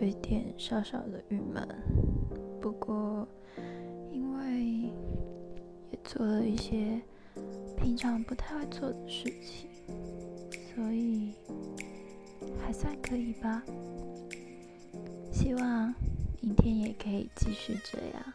有一点小小的郁闷。不过因为也做了一些平常不太会做的事情所以还算可以吧。希望明天也可以继续这样。